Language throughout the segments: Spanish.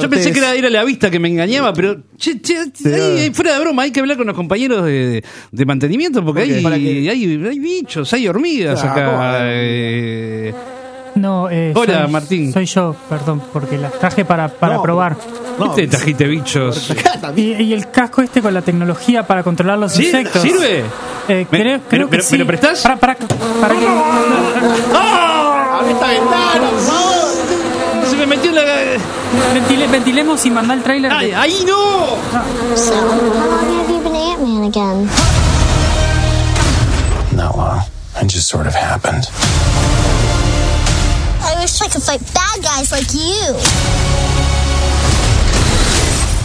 Yo pensé que era ir a la vista que me engañaba, pero che, che, ahí, ahí, fuera de broma, hay que hablar con los compañeros de, de mantenimiento porque hay, hay, hay bichos, hay hormigas Ah, acá. eh. No, eh, Hola, soy- Martín. Soy yo, perdón, porque las traje para, para No, probar. No, ¿Qué te trajiste bichos? Y, y el casco este con la tecnología para controlar los ¿Sí? insectos. ¿Sirve? Eh, Me- creo, pero- creo que pero- sí. ¿me lo prestás? Para, para, para que... ¡Abre esta ventana, por Ventile- ventilemos y mandá el tráiler. de- ¡Ay, ahí no! So, how uh, long have you been Ant-Man again? Not long. It just sort of happened. I wish I could fight bad guys like you.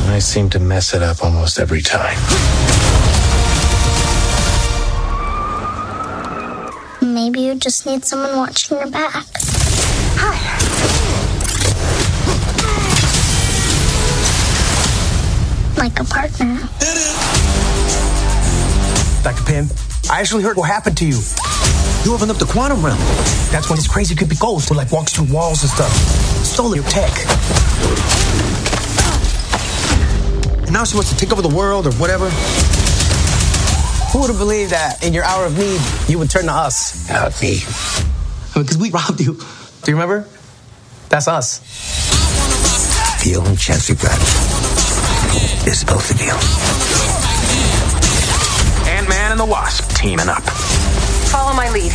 I seem to mess it up almost every time. Maybe you just need someone watching your back. Hi. Like a partner. Dr. Pym, I actually heard what happened to you. You opened up the quantum realm. That's when this crazy creepy ghost who like walks through walls and stuff. Stole your tech. And now she wants to take over the world or whatever. Who would have believed that in your hour of need you would turn to us? Not me. Because we robbed you. Do you remember? That's us. The only chance we've got is both of you. Ant-Man and the Wasp teaming up. Follow my lead.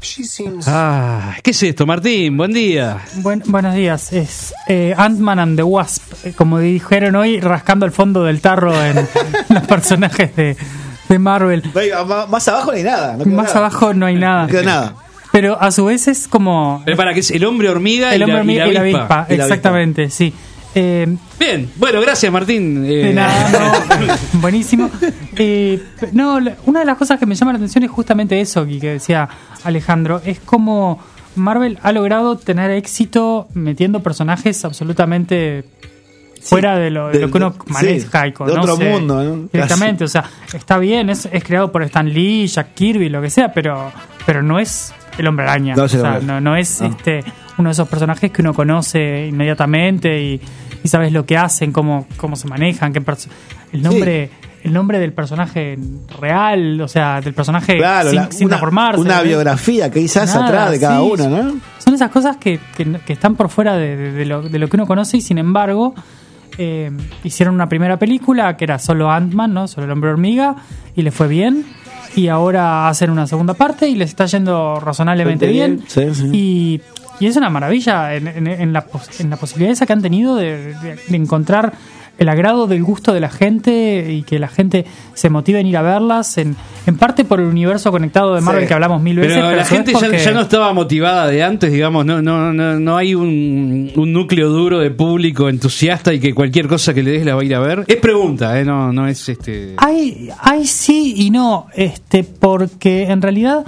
She seems. Ah, ¿qué es esto, Martín? Buen día. Buen- buenos días. Es eh, Ant-Man and the Wasp. eh, Como dijeron hoy, rascando el fondo del tarro en los personajes de, de Marvel. Más, abajo no hay nada. no Más nada. abajo no hay nada. No queda nada. Pero a su vez es como Pero para que es el hombre hormiga el y, hombre la, hormiga y la avispa. Y la avispa. Exactamente, sí. Eh, Bien, bueno, gracias, Martín. Eh, De nada, no, buenísimo. Eh, no, una de las cosas que me llama la atención es justamente eso que decía Alejandro. Es como Marvel ha logrado tener éxito metiendo personajes absolutamente fuera de lo, de de- lo que uno maneja sí, y de otro conoce mundo, ¿no? directamente. O sea, está bien, es, es creado por Stan Lee, Jack Kirby, lo que sea, pero, pero no es el hombre araña. No o sea, no, no es no. este uno de esos personajes que uno conoce inmediatamente y, y sabes lo que hacen, cómo, cómo se manejan, qué el nombre el nombre del personaje real, o sea, del personaje Claro, sin, la- sin una, ¿ves? biografía que quizás Nada, atrás de cada sí, uno, ¿no? Son esas cosas que, que- que están por fuera de, de- de lo, de lo que uno conoce y sin embargo eh, hicieron una primera película que era solo Ant-Man, ¿no? Solo el hombre hormiga y le fue bien. Y ahora hacen una segunda parte y les está yendo razonablemente bien. Bien, sí, sí. Y, y es una maravilla en, en- en la, en la posibilidad esa que han tenido de, de- de encontrar el agrado del gusto de la gente y que la gente se motive en ir a verlas, en, en parte por el universo conectado de Marvel Sí. que hablamos mil Pero veces. la a su vez gente ya, porque- ya no estaba motivada de antes, digamos, no, no, no, no hay un, un núcleo duro de público entusiasta y que cualquier cosa que le des la va a ir a ver. Es pregunta, ¿eh? no, no es este. Hay, hay sí y no, este, porque en realidad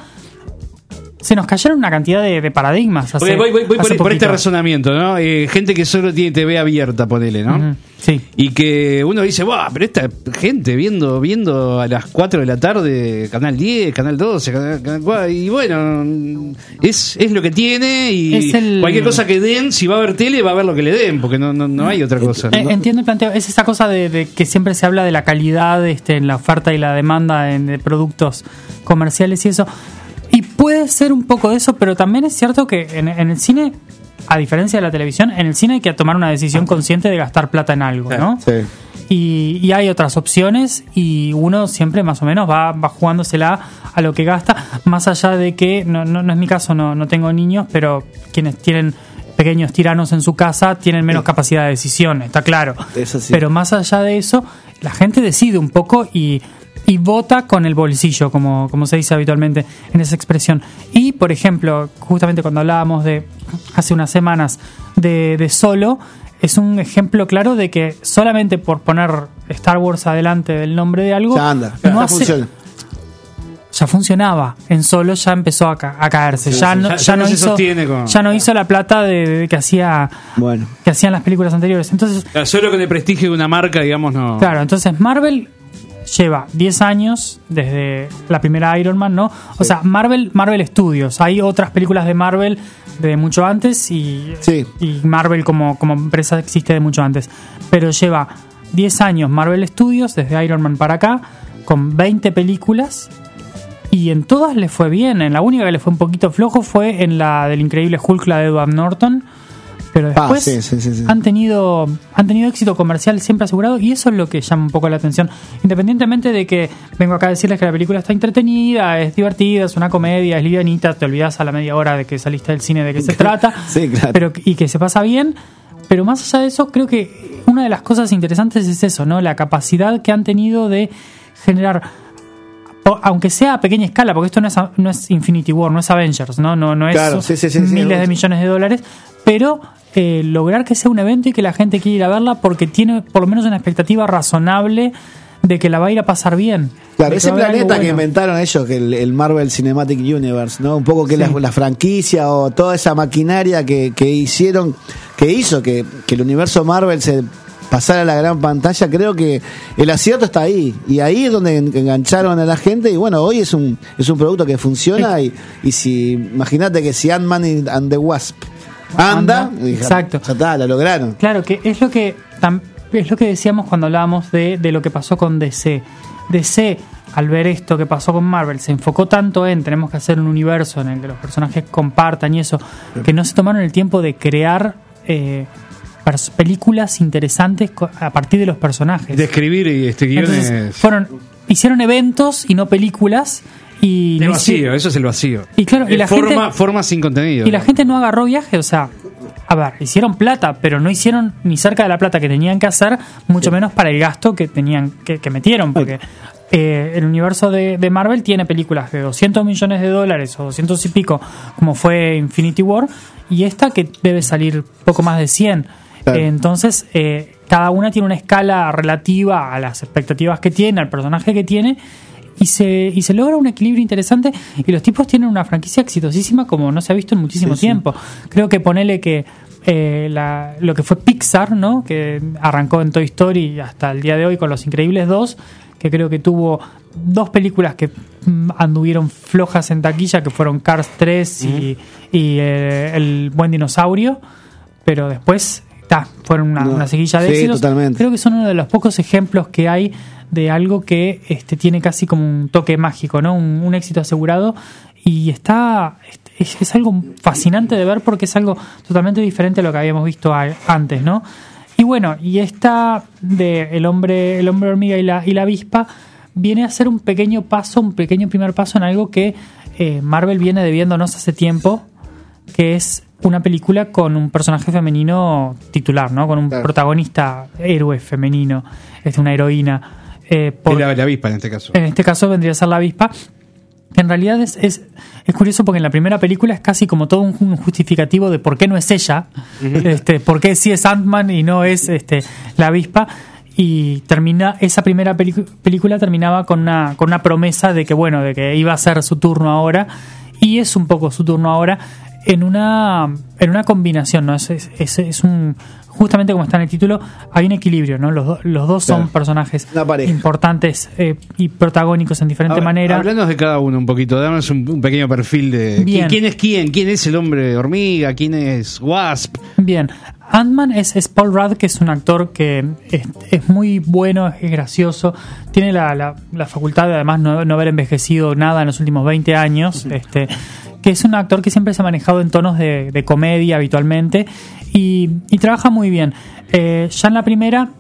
se nos cayeron una cantidad de, de paradigmas. Hace, voy, voy- voy hace por, por este razonamiento, ¿no? Eh, gente que solo tiene TV abierta, ponele, ¿no? Sí. Y que uno dice, ¡buah! Pero esta gente viendo viendo a las 4 de la tarde, Canal 10, Canal 12, Canal, Canal 4, y bueno, es, es lo que tiene y el- cualquier cosa que den, si va a ver tele, va a ver lo que le den, porque no, no, no hay otra cosa. Eh, Entiendo el planteo. Es esa cosa de, de que siempre se habla de la calidad este, en la oferta y la demanda en, de productos comerciales y eso. Puede ser un poco de eso, pero también es cierto que en, en el cine, a diferencia de la televisión, en el cine hay que tomar una decisión consciente de gastar plata en algo, ¿no? Sí. Y, y hay otras opciones y uno siempre más o menos va, va jugándosela a lo que gasta, más allá de que, no, no, no es mi caso, no, no tengo niños, pero quienes tienen pequeños tiranos en su casa tienen menos capacidad de decisión, está claro. Eso sí. Pero más allá de eso, la gente decide un poco y, y vota con el bolsillo, como, como se dice habitualmente en esa expresión. Y, por ejemplo, justamente cuando hablábamos de hace unas semanas de, de Solo, es un ejemplo claro de que solamente por poner Star Wars adelante del nombre de algo, Ya anda, no ya hace- funciona. ya funcionaba. En solo ya empezó a, ca- a caerse. ya, no, ya- ya ya no no se hizo, con- ya no hizo la plata de, de que hacía Bueno. que hacían las películas anteriores. Entonces, Solo con el prestigio de una marca, digamos, no. Claro, entonces Marvel lleva 10 años desde la primera Iron Man, ¿no? O sea, Marvel, Marvel Studios. Hay otras películas de Marvel de mucho antes y, Sí. y Marvel como, como empresa existe de mucho antes. Pero lleva 10 años Marvel Studios, desde Iron Man para acá, con 20 películas. Y en todas le fue bien. En la única que le fue un poquito flojo fue en la del increíble Hulk, la de Edward Norton. Pero después sí, sí, sí, sí. han tenido han tenido éxito comercial siempre asegurado y eso es lo que llama un poco la atención. Independientemente de que vengo acá a decirles que la película está entretenida, es divertida, es una comedia, es livianita, te olvidas a la media hora de que saliste del cine de qué se trata, Sí, claro. pero y que se pasa bien. Pero más allá de eso, creo que una de las cosas interesantes es eso, ¿no? La capacidad que han tenido de generar aunque sea a pequeña escala, porque esto no es, no es Infinity War, no es Avengers, no, no, no es Claro, sí, sí, sí, sí, miles de millones de dólares, pero eh, lograr que sea un evento y que la gente quiera ir a verla porque tiene por lo menos una expectativa razonable de que la va a ir a pasar bien. Claro, ese planeta que inventaron ellos, que el, el Marvel Cinematic Universe, ¿no? Un poco que Sí. la, la franquicia o toda esa maquinaria que, que hicieron, que hizo que, que el universo Marvel se pasara a la gran pantalla, creo que el acierto está ahí. Y ahí es donde en- engancharon a la gente. Y bueno, hoy es un, es un producto que funciona. Y, y si, imagínate que si Ant-Man and the Wasp anda, Anda, y exacto. ya está, lo lograron. Claro, que es lo que es lo que decíamos cuando hablábamos de, de lo que pasó con DC. DC, al ver esto que pasó con Marvel, se enfocó tanto en tenemos que hacer un universo en el que los personajes compartan y eso, que no se tomaron el tiempo de crear eh, películas interesantes co- a partir de los personajes. De escribir y este guiones. Entonces, fueron, hicieron eventos y no películas. Y el no vacío, hici- eso es el vacío. Y claro, y Eh, la forma, gente- forma sin contenido. y la gente no agarró viaje, o sea, a ver, hicieron plata, pero no hicieron ni cerca de la plata que tenían que hacer, mucho menos para el gasto que tenían que, que metieron, porque eh, el universo de, de Marvel tiene películas de 200 millones de dólares o 200 y pico, como fue Infinity War, y esta que debe salir poco más de 100. Claro. Eh, entonces, eh, cada una tiene una escala relativa a las expectativas que tiene, al personaje que tiene, y se, y se logra un equilibrio interesante y los tipos tienen una franquicia exitosísima como no se ha visto en muchísimo Sí, sí. tiempo. Creo que ponele que eh, la- lo que fue Pixar, ¿no? que arrancó en Toy Story hasta el día de hoy con Los Increíbles 2, que creo que tuvo dos películas que mm, anduvieron flojas en taquilla, que fueron Cars 3 y, y, eh, El Buen Dinosaurio, pero después fueron una, No, una seguilla de sí, éxitos. totalmente. Creo que son uno de los pocos ejemplos que hay de algo que este, tiene casi como un toque mágico, ¿no? Un, un éxito asegurado y está es, es algo fascinante de ver porque es algo totalmente diferente a lo que habíamos visto a- antes, ¿no? Y bueno, y esta de el hombre el hombre hormiga y la y la avispa viene a ser un pequeño paso, un pequeño primer paso en algo que eh, Marvel viene debiéndonos hace tiempo, que es una película con un personaje femenino titular, ¿no? Con un Claro. protagonista héroe femenino, es una heroína. eh, por- la, la avispa en este caso. en este caso vendría a ser la avispa. En realidad es, es, es curioso porque en la primera película es casi como todo un, un justificativo de por qué no es ella, este, por qué sí es Ant-Man y no es este, la avispa. Y termina, esa primera película terminaba con una, con una promesa de que bueno, de que iba a ser su turno ahora. Y es un poco su turno ahora en una, en una combinación, ¿no? Es, es, un justamente como está en el título, hay un equilibrio, ¿no? Los, do- los dos son personajes importantes eh, y protagónicos en diferente Ahora, manera. Háblanos de cada uno un poquito, danos un, un pequeño perfil de Bien. quién, quién es quién, quién es el hombre hormiga, quién es Wasp. Bien, Ant-Man es, es Paul Rudd, que es un actor que es, es muy bueno, es gracioso, tiene la, la- la facultad de además no, no haber envejecido nada en los últimos 20 años, este, que es un actor que siempre se ha manejado en tonos de, de comedia habitualmente y, y trabaja muy bien. Eh, ya en la primera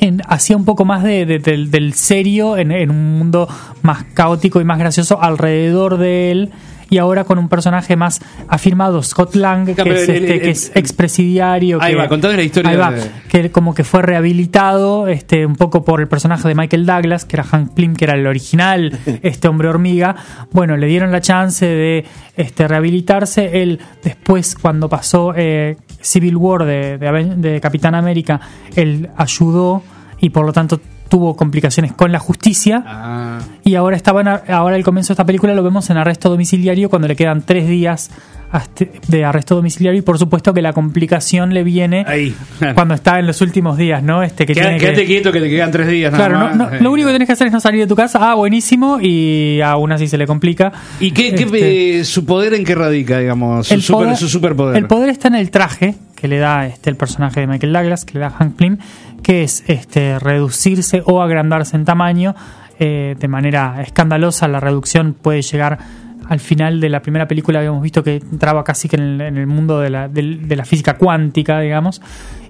en- hacía un poco más de, de- del, del serio en, en un mundo más caótico y más gracioso alrededor de él. Y ahora con un personaje más afirmado, Scott Lang, que, pero es, este, que es expresidiario. Ahí que- va, contanos la historia ahí va, de- que como que fue rehabilitado este, un poco por el personaje de Michael Douglas, que era Hank Pym, que era el original, este hombre hormiga. Bueno, le dieron la chance de este, rehabilitarse. Él después, cuando pasó eh, Civil War de, de de Capitán América, él ayudó y por lo tanto tuvo complicaciones con la justicia. Ah, Y ahora estaba en- ahora el comienzo de esta película lo vemos en arresto domiciliario cuando le quedan tres días este- de arresto domiciliario y por supuesto que la complicación le viene Ahí. cuando está en los últimos días, ¿no? Este que Queda- tiene quédate que, quieto que te quedan tres días. nada Claro, no- más. no- lo único que tenés que hacer es no salir de tu casa. Ah, buenísimo. Y aún así se le complica. ¿Y qué, Este, eh, su poder en qué radica, digamos? Su, el super- poder- su superpoder. El poder está en el traje que le da este el personaje de Michael Douglas, que le da Hank Pym, que es este reducirse o agrandarse en tamaño eh, de manera escandalosa. La reducción puede llegar al final de la primera película, habíamos visto que entraba casi que en el, mundo de la, de la física cuántica, digamos.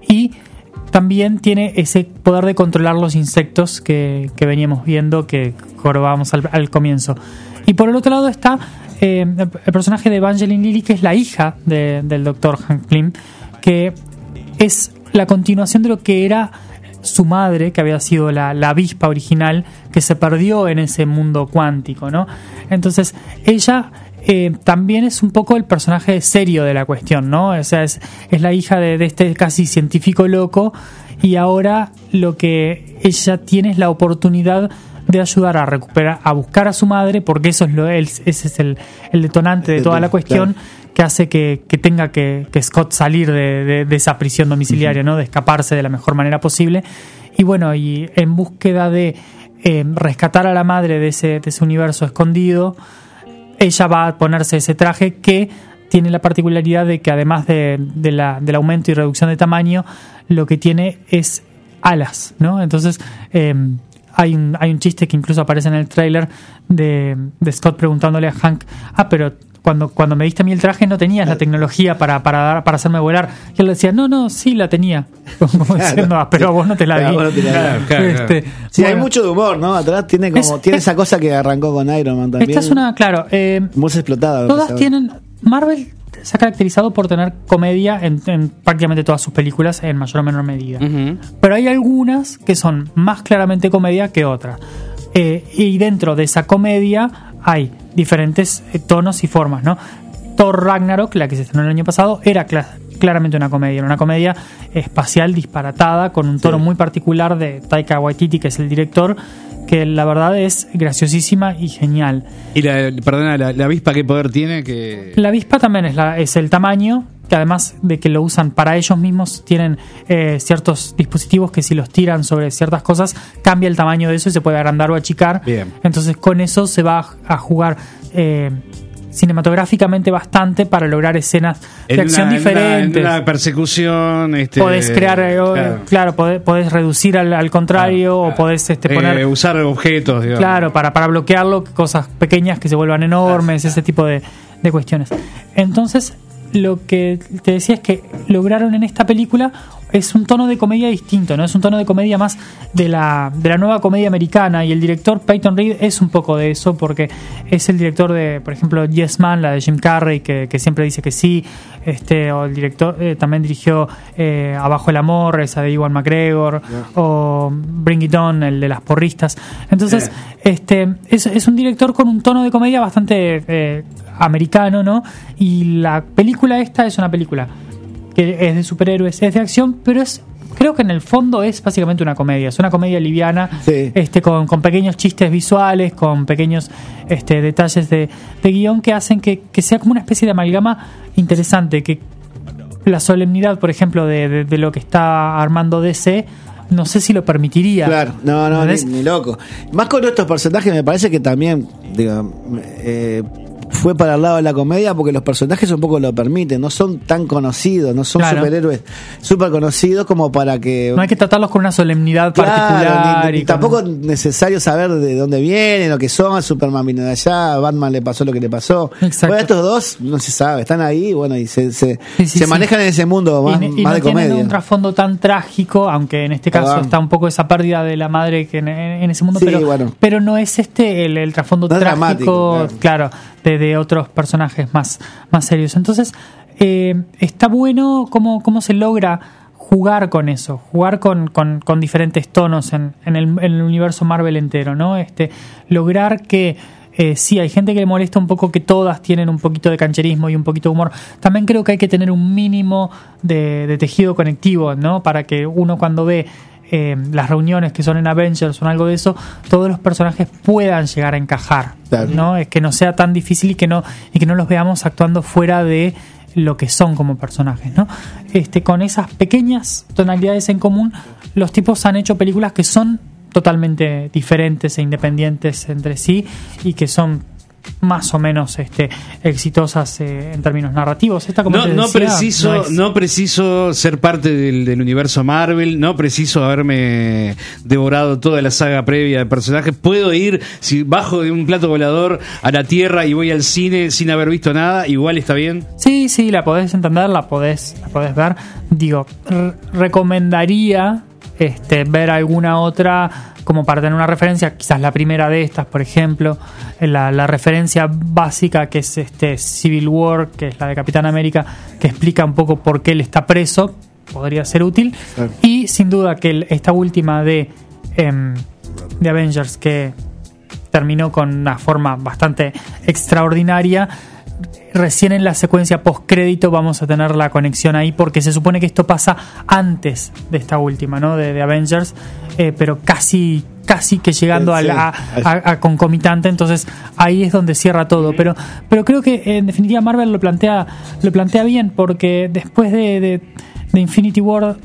Y también tiene ese poder de controlar los insectos que, que veníamos viendo, que jorobábamos al, comienzo. Y por el otro lado está eh, el personaje de Evangeline Lilly, que es la hija de- del doctor Hank que es la continuación de lo que era su madre, que había sido la, la avispa original, que se perdió en ese mundo cuántico, ¿no? Entonces, ella eh, también es un poco el personaje serio de la cuestión, ¿no? O sea, es, es la hija de, de este casi científico loco y ahora lo que ella tiene es la oportunidad de ayudar a recuperar, a buscar a su madre, porque eso es lo, ese es el, el detonante de toda la cuestión que hace que, que tenga que, que Scott salir de, de- de esa prisión domiciliaria, ¿no? De escaparse de la mejor manera posible. Y bueno, y en búsqueda de eh, rescatar a la madre de ese, de ese universo escondido, ella va a ponerse ese traje que tiene la particularidad de que además de, de la- del aumento y reducción de tamaño, lo que tiene es alas, ¿no? Entonces, eh, hay, un, hay un chiste que incluso aparece en el tráiler de, de Scott preguntándole a Hank, ah, pero cuando, cuando me diste a mí el traje no tenías la tecnología para, para, dar- para hacerme volar. Y él le decía, no, no, sí la tenía. Como diciendo, "Ah, pero a vos no te la di. vos no te la di. Claro, claro. Este, Sí, hay bueno, mucho de humor, ¿no? Atrás tiene como Es- tiene es- esa cosa que arrancó con Iron Man también. Esta es una, claro, eh, Muy explotada. Todas tienen. Marvel se ha caracterizado por tener comedia en, en prácticamente todas sus películas, en mayor o menor medida. Pero hay algunas que son más claramente comedia que otras. Eh, y dentro de esa comedia hay diferentes eh, tonos y formas, ¿no? Thor Ragnarok, la que se estrenó el año pasado, era cla- claramente una comedia, era una comedia espacial disparatada con un tono muy particular de Taika Waititi, que es el director, que la verdad es graciosísima y genial. Y la, perdona, la, la avispa, ¿qué poder tiene? Que... La avispa también es, la, es el tamaño, que además de que lo usan para ellos mismos, tienen eh, ciertos dispositivos que si los tiran sobre ciertas cosas, cambia el tamaño de eso y se puede agrandar o achicar. Bien. Entonces con eso se va a, jugar eh, cinematográficamente bastante para lograr escenas de En acción una- en una- diferentes. En una, persecución. Este, podés crear, eh, claro. claro, podés, podés reducir al, al contrario o podés este, Eh, poner... usar objetos, digamos. Claro, para, para bloquearlo, cosas pequeñas que se vuelvan enormes, ese tipo de, de cuestiones. Entonces, lo que te decía es que lograron en esta película es un tono de comedia distinto, ¿no? Es un tono de comedia más de la, de la nueva comedia americana y el director Peyton Reed es un poco de eso porque es el director de, por ejemplo, Yes Man, la de Jim Carrey, que, que siempre dice que sí, este, o el director eh, también dirigió eh, Abajo el Amor, esa de Iwan McGregor, o Bring It On, el de las porristas. Entonces, este, es, es un director con un tono de comedia bastante eh, americano, ¿no? Y la película esta es una película que es de superhéroes, es de acción, pero es creo que en el fondo es básicamente una comedia, es una comedia liviana, Sí. este, con, con pequeños chistes visuales, con pequeños este, detalles de, de guion que hacen que, que sea como una especie de amalgama interesante, que la solemnidad, por ejemplo, de, de- de lo que está armando DC, no sé si lo permitiría. Claro, no, no, ni, ni loco. Más con estos personajes me parece que también, digo, eh, fue para el lado de la comedia porque los personajes un poco lo permiten, no son tan conocidos, no son Claro. superhéroes súper conocidos como para que... No hay que tratarlos con una solemnidad Claro, particular. ni- y tampoco es necesario saber de dónde vienen o qué son. Superman vino de allá, a Batman le pasó lo que le pasó. Exacto. Bueno, estos dos no se sabe, están ahí bueno, y se, se, Sí, sí, se sí. manejan en ese mundo más, y, y más no de comedia. un trasfondo tan trágico, aunque en este caso Perdón. está un poco esa pérdida de la madre que en, en ese mundo, pero, bueno. pero no es este el, el trasfondo No trágico, claro, de, otros personajes más, más serios. Entonces, eh, está bueno cómo, cómo se logra jugar con eso, jugar con, con, diferentes tonos en, en, el, en el universo Marvel entero, ¿no? Este, lograr que eh, sí, hay gente que le molesta un poco que todas tienen un poquito de cancherismo y un poquito de humor. También creo que hay que tener un mínimo de, de tejido conectivo, ¿no? Para que uno cuando ve eh, las reuniones que son en Avengers o algo de eso, todos los personajes puedan llegar a encajar, Claro. ¿no? Es que no sea tan difícil y que no y que no los veamos actuando fuera de lo que son como personajes, ¿no? Este, con esas pequeñas tonalidades en común, los tipos han hecho películas que son totalmente diferentes e independientes entre sí y que son más o menos este, exitosas eh, en términos narrativos. Esta, como No, te no decía, preciso, no es- no preciso ser parte del, del universo Marvel, no preciso haberme devorado toda la saga previa de personajes. Puedo ir, si bajo de un plato volador a la Tierra y voy al cine sin haber visto nada, igual está bien. Sí, sí, la podés entender, la podés, la podés ver. Digo, recomendaría este, ver alguna otra como para tener una referencia, quizás la primera de estas, por ejemplo, la, la referencia básica que es este Civil War, que es la de Capitán América, que explica un poco por qué él está preso, podría ser útil. Claro. Y sin duda que esta última de, em, de Avengers, que terminó con una forma bastante extraordinaria. Recién en la secuencia post-crédito vamos a tener la conexión ahí porque se supone que esto pasa antes de esta última, ¿no? De, de Avengers, eh, pero casi casi que llegando a, la, a- a concomitante, entonces ahí es donde cierra todo. Pero, pero creo que en definitiva Marvel lo plantea, lo plantea bien porque después de, de- de Infinity War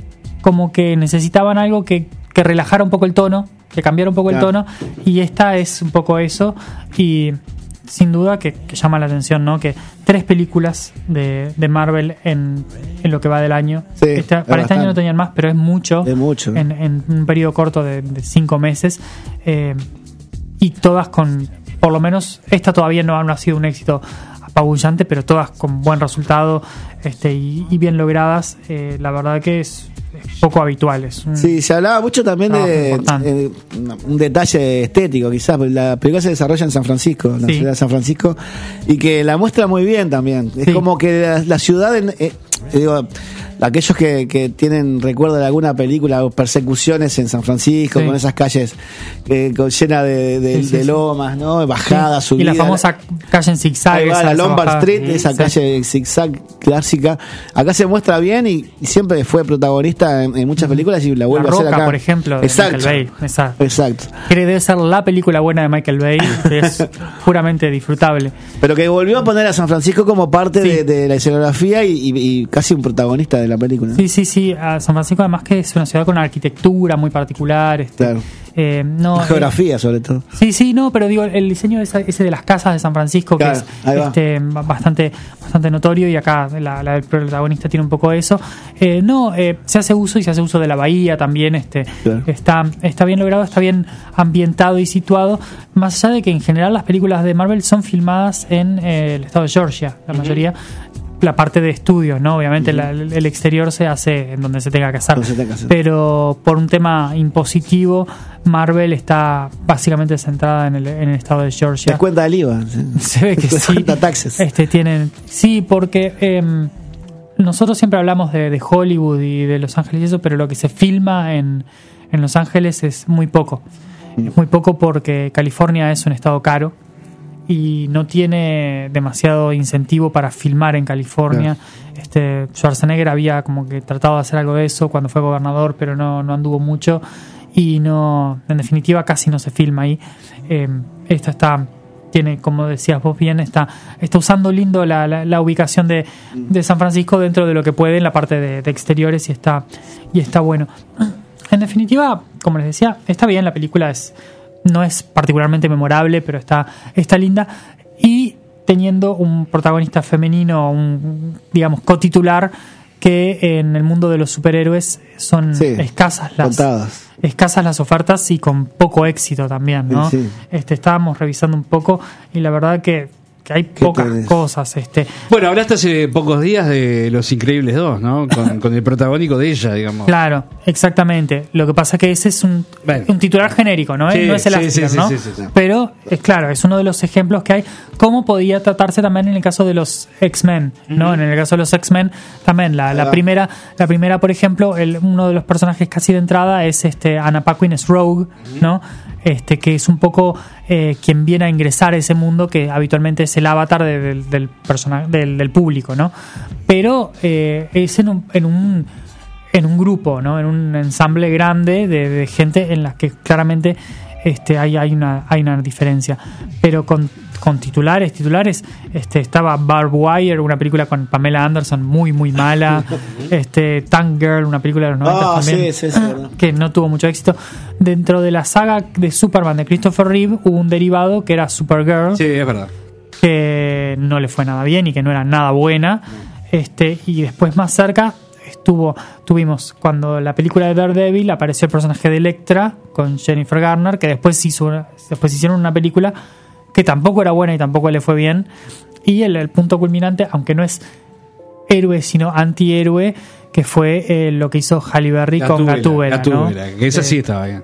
como que necesitaban algo que, que relajara un poco el tono, que cambiara un poco el tono, y esta es un poco eso, y sin duda que, que llama la atención, ¿no? Que tres películas de, de Marvel en, en lo que va del año. Sí, Este- para este año no tenían más, pero es mucho. Es mucho. En, en un periodo corto de, de cinco meses. eh, y todas con, por lo menos, esta todavía no, no ha sido un éxito apabullante, pero todas con buen resultado este, y, y bien logradas. eh, la verdad que es poco habitual. Es un- Sí, se hablaba mucho también de eh, un detalle estético, quizás. porque La película se desarrolla en San Francisco, en la Sí. ciudad de San Francisco, y que la muestra muy bien también. Es como que la, la ciudad, en- eh, digo, aquellos que, que tienen recuerdo de alguna película o persecuciones en San Francisco, Sí. con esas calles eh, llenas de, de- Sí, de lomas, ¿no? Bajadas, y subidas. la famosa calle en zigzag. Ahí va, esa- la Lombard. Street, esa calle zigzag clásica. Acá se muestra bien y, y siempre fue protagonista en, en muchas películas y la vuelve La a hacer acá. por ejemplo, de Exacto. Michael Bay. Exacto. Exacto. Que debe ser la película buena de Michael Bay, que es puramente disfrutable. Pero que volvió a poner a San Francisco como parte de, de la escenografía y, y- y casi un protagonista de la película. Sí, sí, sí. a San Francisco, además que es una ciudad con una arquitectura muy particular. este, Claro. eh, no, La geografía, sobre todo. Sí, sí, no, pero digo, el diseño esa- ese de las casas de San Francisco, Claro, que es este, ba- bastante, bastante notorio, y acá la, la del protagonista tiene un poco de eso. Eh, no, eh, se hace uso y se hace uso de la bahía también, este, Claro. está, está bien logrado, está bien ambientado y situado, más allá de que en general las películas de Marvel son filmadas en eh, el estado de Georgia, la mayoría. La parte de estudios, ¿no? Obviamente la- el exterior se hace en donde se tenga que hacer. Pero por un tema impositivo, Marvel está básicamente centrada en el, en el estado de Georgia. Descuenta el IVA. Se ve que sí. Descuenta taxes. Este, tienen, sí, porque em, nosotros siempre hablamos de, de Hollywood y de Los Ángeles y eso, pero lo que se filma en, en Los Ángeles es muy poco. Mm. Es muy poco porque California es un estado caro y no tiene demasiado incentivo para filmar en California. Este, Schwarzenegger había como que tratado de hacer algo de eso cuando fue gobernador, pero no, no anduvo mucho y no, en definitiva casi no se filma ahí. Eh, esta está tiene, como decías vos bien, está, está usando lindo la, la- la ubicación de, de San Francisco dentro de lo que puede en la parte de, de exteriores y está, y está bueno. En definitiva, como les decía, está bien, la película es, no es particularmente memorable, pero está, está linda. Y teniendo un protagonista femenino, un, digamos, cotitular, que en el mundo de los superhéroes son Sí, escasas las, contadas. escasas las ofertas y con poco éxito también, ¿no? Sí, sí. Este, estábamos revisando un poco y la verdad que, que hay pocas tenés? cosas. Este, Bueno, hablaste hace pocos días de Los Increíbles 2, ¿no? Con, con el protagónico de ella, digamos. Claro, exactamente. Lo que pasa que ese es un, Bueno. un titular genérico, ¿no? Sí, no es el sí, sí, ¿no? sí, sí, sí. Pero es claro, es uno de los ejemplos que hay. ¿Cómo podía tratarse también en el caso de los X-Men? ¿no? En el caso de los X-Men, también la, la primera, la primera, por ejemplo, el, uno de los personajes casi de entrada es este Anna Paquin es Rogue, ¿no? Este, que es un poco eh, quien viene a ingresar a ese mundo que habitualmente es el avatar de- del, del, del, público, ¿no? Pero eh, es en un, en un en un grupo, ¿no? En un ensamble grande de, de gente en la que claramente este, hay, hay, una, hay una diferencia. Pero con, con titulares, titulares, este, estaba Barb Wire, una película con Pamela Anderson muy, muy mala. este, Tank Girl, una película de los 90 Ah, también. sí, sí, sí, verdad. que no tuvo mucho éxito. Dentro de la saga de Superman de Christopher Reeve hubo un derivado que era Supergirl, Sí, es verdad. que no le fue nada bien y que no era nada buena. Este, y después más cerca estuvo, tuvimos cuando la película de Daredevil apareció el personaje de Electra con Jennifer Garner, que después hizo una- después hicieron una película que tampoco era buena y tampoco le fue bien. Y el, el punto culminante, aunque no es héroe sino antihéroe, que fue eh, lo que hizo Halle Berry con Gatúbela, ¿no? Gatúbela, que esa sí estaba bien.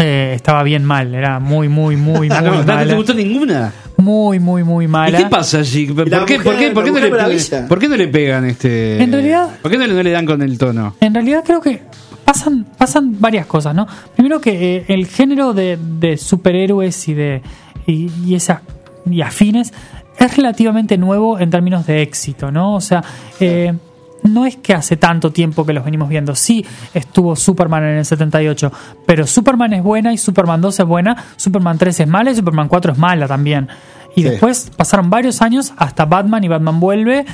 Eh, estaba bien mal, era muy, muy, muy, muy Ah, no, ¿no mala. te gustó ninguna? Muy, muy, muy ¿Y mala. qué pasa allí? ¿Por, qué, mujer- por qué- por qué la no le, mujer maravilla. ¿Por qué no le pegan este? En realidad- ¿Por qué no le, no le dan con el tono? En realidad creo que pasan, pasan varias cosas, ¿no? Primero que eh, el género de, de superhéroes y de y, y esa- y afines es relativamente nuevo en términos de éxito, ¿no? O sea, eh, no es que hace tanto tiempo que los venimos viendo. Sí, estuvo Superman en el 78, pero Superman es buena y Superman 2 es buena, Superman 3 es mala y Superman 4 es mala también. Y Sí. después pasaron varios años hasta Batman y Batman vuelve.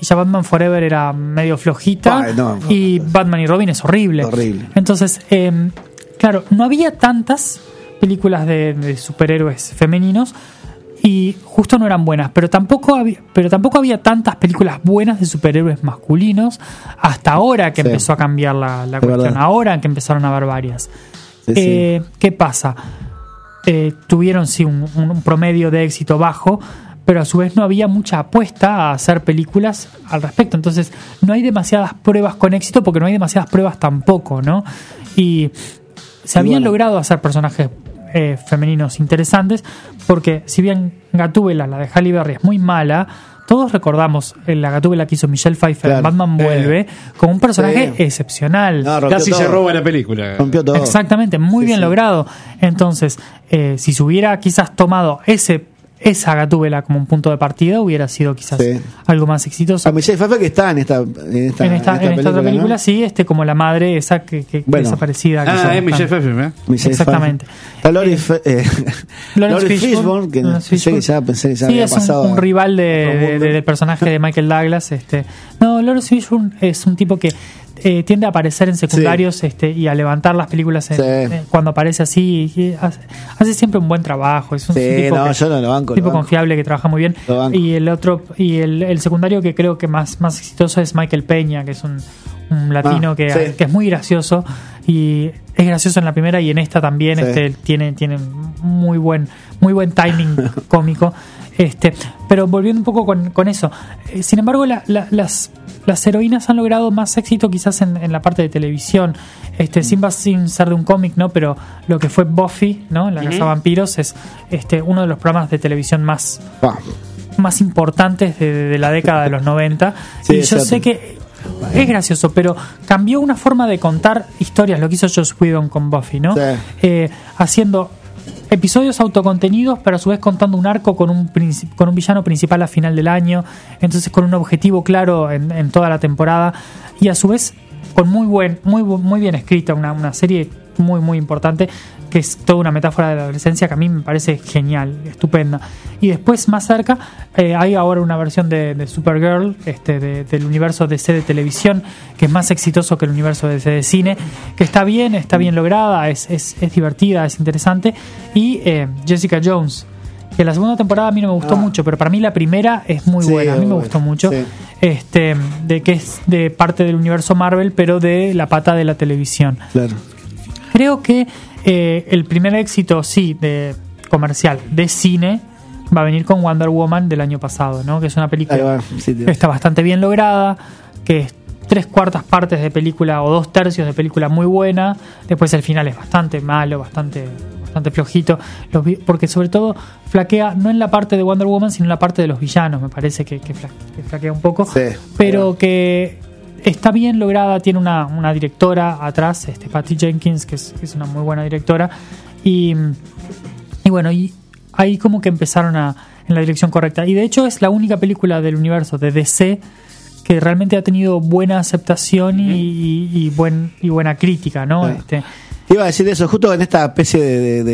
Y ya Batman Forever era medio flojita. Ay, no. y Batman y Robin es horrible. Horrible. Entonces, eh, claro, no había tantas películas de, de superhéroes femeninos y justo no eran buenas, pero tampoco había, pero tampoco había tantas películas buenas de superhéroes masculinos hasta ahora que Sí. empezó a cambiar la, la Es cuestión, verdad. ahora que empezaron a haber varias. Sí, sí. Eh, ¿Qué pasa? Eh, tuvieron sí un, promedio de éxito bajo, pero a su vez no había mucha apuesta a hacer películas al respecto. Entonces no hay demasiadas pruebas con éxito porque no hay demasiadas pruebas tampoco, ¿no? Y se habían bueno. logrado hacer personajes eh, femeninos interesantes porque si bien Gatúbela, la de Halle Berry, es muy mala, todos recordamos eh, la Gatúbela que hizo Michelle Pfeiffer en Claro. Batman Eh. Vuelve como un personaje Sí. excepcional. No, Casi se roba la película. Rompió todo. Exactamente, muy Sí, bien sí. logrado. Entonces, eh, si se hubiera quizás tomado ese esa gatúbela como un punto de partida, hubiera sido quizás Sí. algo más exitoso. A Michelle Pfeiffer que está en esta, en esta, en esta, en esta otra película, ¿no? sí, este como la madre esa que, que- Bueno. desaparecida. que Ah, es Michelle Pfeiffer, ¿eh? Michelle Exactamente. Está Lori, Fe- eh, Lawrence Lori Fishburne, Fishburne, que Lawrence pensé que ya pensé que ya Sí, había es un, pasado. un rival de- del personaje de Michael Douglas. Este. No, Lawrence Fishburne es un tipo que eh, tiende a aparecer en secundarios este, y a levantar las películas en- Sí. eh, cuando aparece así. y hace, hace siempre un buen trabajo. Es un Sí, tipo, no, que- yo no lo banco, lo tipo banco. confiable que trabaja muy bien. Y el otro y el, el secundario que creo que más, más exitoso es Michael Peña, que es un, un latino Ah, que, sí. que es muy gracioso y es gracioso en la primera y en esta también este tiene tiene muy buen muy buen timing cómico este pero volviendo un poco con, con eso eh, sin embargo la- la- las las heroínas han logrado más éxito quizás en, en la parte de televisión. Este sin, va- sin ser de un cómic no pero lo que fue Buffy no la casa de vampiros es este uno de los programas de televisión más más importantes de, de la década de los 90. Sí, y yo sé que es gracioso, pero cambió una forma de contar historias, lo que hizo Joss Whedon con Buffy, ¿no? Sí. Eh, haciendo episodios autocontenidos, pero a su vez contando un arco con un, con un villano principal a final del año, entonces con un objetivo claro en, en toda la temporada, y a su vez con muy buen, muy, muy bien escrita, una, una serie muy, muy importante, que es toda una metáfora de la adolescencia que a mí me parece genial, estupenda. Y después, más cerca, eh, hay ahora una versión de, de Supergirl, este, de- del universo DC de televisión, que es más exitoso que el universo DC de cine, que está bien, está bien lograda, es, es, es divertida, es interesante. Y eh, Jessica Jones, que la segunda temporada a mí no me gustó Ah. mucho, pero para mí la primera es muy Sí, buena, a mí me gustó mucho. sí. Este, de que es de parte del universo Marvel, pero de la pata de la televisión. Claro. Creo que eh, el primer éxito, sí, de comercial de cine va a venir con Wonder Woman del año pasado, ¿no? Que es una película va, sí, tío. que está bastante bien lograda, que es tres cuartas partes de película o dos tercios de película muy buena. Después el final es bastante malo, bastante bastante flojito, Los porque sobre todo flaquea no en la parte de Wonder Woman, sino en la parte de los villanos, me parece que, que fla- que flaquea un poco, Sí. pero que está bien lograda, tiene una, una directora atrás, este Patty Jenkins, que es, que es una muy buena directora, y, y bueno, y ahí como que empezaron a, en la dirección correcta. Y de hecho es la única película del universo de DC que realmente ha tenido buena aceptación y, y- y buen, y buena crítica, ¿no? Este, Iba a decir eso, justo en esta especie de,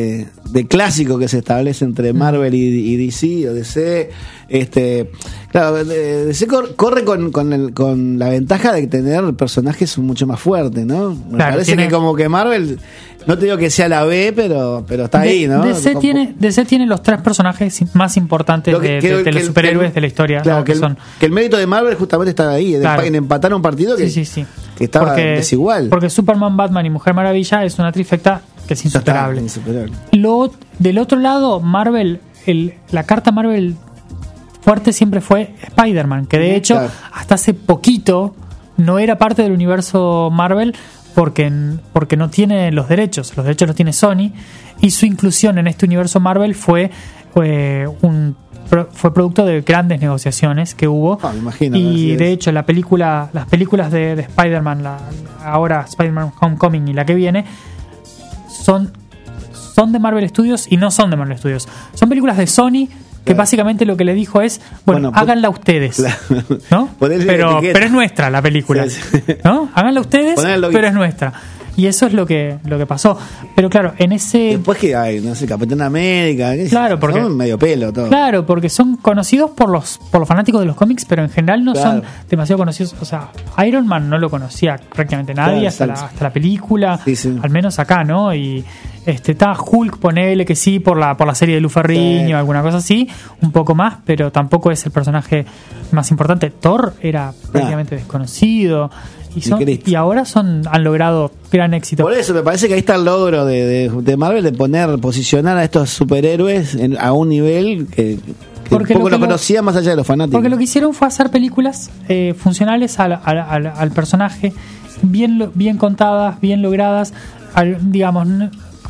de- clásico que se establece entre Marvel y, y DC o DC, este, claro, de- DC cor- corre con, con, el- con la ventaja de tener personajes mucho más fuertes, ¿no? Me Claro, parece tiene- que como que Marvel, no te digo que sea la B, pero, pero está ahí, ¿no? DC, Como- tiene, DC tiene los tres personajes más importantes que- de, que- de- de que los superhéroes de la historia, claro, ¿no? que, que el, son que el mérito de Marvel justamente está ahí, Claro. en empatar un partido que, Sí, sí, sí. Que estaba porque, desigual. Porque Superman, Batman y Mujer Maravilla es una trifecta que es insuperable. insuperable. Lo, del otro lado, Marvel, el, la carta Marvel fuerte siempre fue Spider-Man, que de hecho claro. hasta hace poquito no era parte del universo Marvel porque, porque no tiene los derechos, los derechos los tiene Sony y su inclusión en este universo Marvel fue eh, un fue producto de grandes negociaciones que hubo Ah, me imagino, y de hecho la película las películas de, de Spider-Man la- ahora Spider-Man Homecoming y la que viene son, son de Marvel Studios y no son de Marvel Studios. Son películas de Sony que Claro. básicamente lo que le dijo es, bueno, Bueno, pon- háganla ustedes. Claro. ¿No? Pero, pero es nuestra la película. Sí, sí. ¿No? Háganla ustedes, pero es nuestra. Y eso es lo que, lo que pasó. Pero claro, en ese... Después que hay, no sé, Capitán América, qué Claro, porque- son medio pelo todo. Claro, porque son conocidos por los por los fanáticos de los cómics, pero en general no Claro. son demasiado conocidos. O sea, Iron Man no lo conocía prácticamente nadie Claro, hasta, la, hasta la película, Sí, sí. al menos acá, ¿no? Y este está Hulk, ponele que sí por la por la serie de Luferriño Sí. alguna cosa así, un poco más, pero tampoco es el personaje más importante. Thor era prácticamente desconocido. Y, son- y ahora son han logrado gran éxito. Por eso me parece que ahí está el logro de, de, de Marvel de poner, posicionar a estos superhéroes en- a un nivel que, que Porque poco lo que lo- conocía más allá de los fanáticos. Porque lo que hicieron fue hacer películas eh, funcionales al, al- al- al personaje, bien, bien contadas, bien logradas, digamos,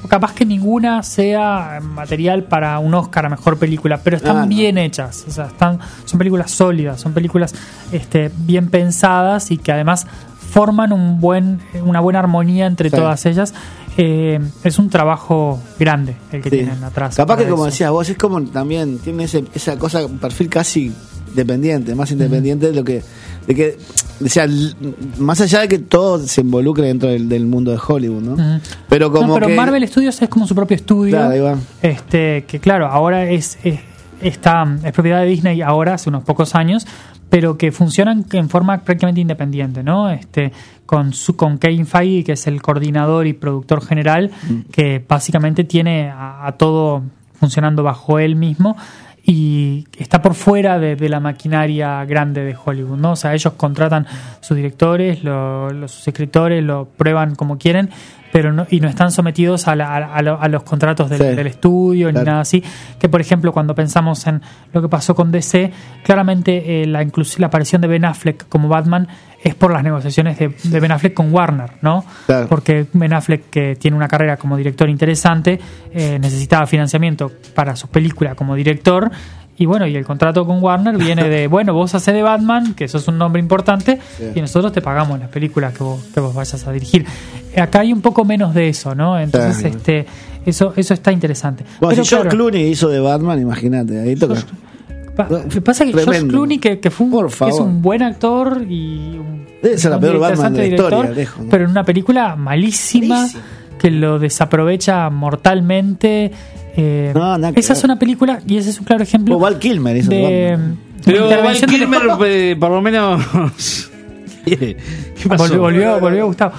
capaz que ninguna sea material para un Oscar a mejor película, pero están Ah, no. bien hechas, o sea, están, son películas sólidas, son películas este, bien pensadas y que además forman un buen, una buena armonía entre Sí. todas ellas. Eh, es un trabajo grande el que Sí. tienen atrás. Capaz que como decías vos, es como también tiene ese, esa cosa, un perfil casi dependiente, más independiente de lo que, de que, o sea, más allá de que todo se involucre dentro del, del mundo de Hollywood, ¿no? Pero como No, pero que Marvel Studios es como su propio estudio. Claro, ahí va. Este, que claro, ahora es, es- está, es propiedad de Disney ahora, hace unos pocos años, pero que funcionan en forma prácticamente independiente, ¿no? Este, con su, con Kevin Feige, que es el coordinador y productor general, Mm. que básicamente tiene a, a todo funcionando bajo él mismo y está por fuera de, la maquinaria grande de Hollywood, ¿no? O sea, ellos contratan sus directores, lo- los, sus escritores, lo prueban como quieren, pero no, y no están sometidos a, la- a- a lo- a los contratos del, Sí. del estudio Claro. ni nada así. Que, por ejemplo, cuando pensamos en lo que pasó con DC, claramente eh, la, la aparición de Ben Affleck como Batman es por las negociaciones de, de Ben Affleck con Warner, ¿no? Claro. Porque Ben Affleck, que tiene una carrera como director interesante, eh, necesitaba financiamiento para su película como director. Y bueno, y el contrato con Warner viene de, bueno, vos haces de Batman, que sos un nombre importante, y nosotros te pagamos las películas que vos, que vos vayas a dirigir. Acá hay un poco menos de eso, ¿no? Entonces, Claro. este, eso, eso está interesante. Bueno, Pero si George claro, Clooney hizo de Batman, imagínate, ahí toca. pa- pasa que George. Clooney, que, que fue un- que es un buen actor y un, Debe ser la peor Batman de la historia, director, lejos, ¿no? pero en una película malísima, Malísima. que lo desaprovecha mortalmente. Eh, No, esa es una película y ese es un claro ejemplo O Val Kilmer hizo de Pero Val Kilmer, por lo menos. ¿Qué ¿Qué pasó? volvió, volvió, volvió Gustavo.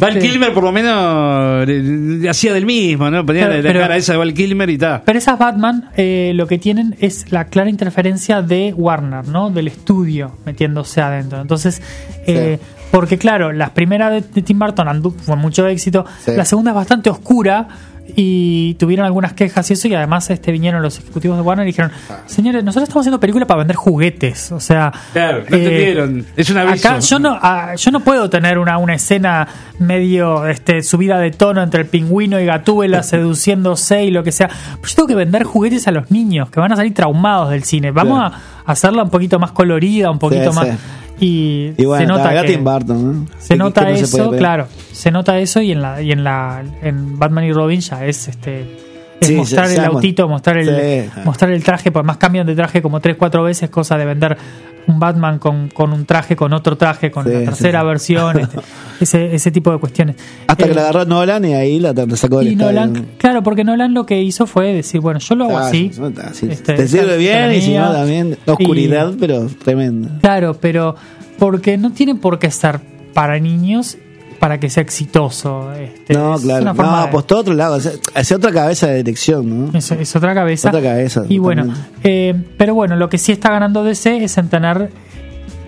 Val Kilmer, por lo menos, le- le hacía del mismo, ¿no? Ponía Pero- la pero- cara esa de Val Kilmer y tal. Pero esas Batman eh, lo que tienen es la clara interferencia de Warner, ¿no? Del estudio metiéndose adentro. Entonces, eh, porque claro, las primeras de, de Tim Burton andu- fue mucho éxito. Sí. La segunda es bastante oscura y tuvieron algunas quejas y eso y además este vinieron los ejecutivos de Warner y dijeron señores nosotros estamos haciendo película para vender juguetes o sea Claro, no entendieron. Es un aviso. acá yo no ah, yo no puedo tener una, una escena medio este subida de tono entre el pingüino y Gatúbela seduciéndose y lo que sea Pues yo tengo que vender juguetes a los niños que van a salir traumados del cine vamos Claro. a hacerla un poquito más colorida un poquito Sí, más sí. Y, Y bueno, se nota que, Tim Burton, ¿no? se nota que no eso claro se nota eso y en la y en la en Batman y Robin ya es este es Sí, mostrar el autito, mostrar el, Sí. mostrar el traje, pues más cambian de traje como tres, cuatro veces, cosa de vender un Batman con, con un traje, con otro traje, con Sí, la tercera else este, ese, ese tipo de cuestiones. Hasta Eh, que la agarró Nolan y ahí la sacó del y. Nolan, claro, porque Nolan lo que hizo fue decir, bueno, yo lo hago Ah, así. sí, sí. este, Te sirve bien y si no también. La oscuridad, y- pero tremenda. Claro, pero porque no tiene por qué ser para niños para que sea exitoso. Este, No, es claro. No, forma de- apostó a otro lado. hacia- Hacia otra cabeza de dirección, ¿no? Es, es otra cabeza. Otra cabeza, Y bueno, eh, pero bueno, lo que sí está ganando DC es en tener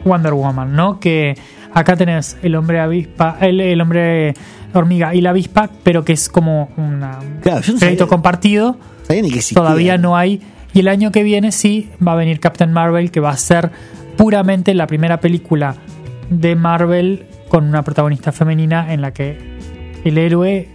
Wonder Woman, ¿no? Que acá tenés el hombre avispa, el, el hombre hormiga y la avispa, pero que es como una- un Claro, crédito sabía. compartido. Sabía ni que existía. Todavía no hay. Y el año que viene sí va a venir Captain Marvel, que va a ser puramente la primera película de Marvel con una protagonista femenina en la que el héroe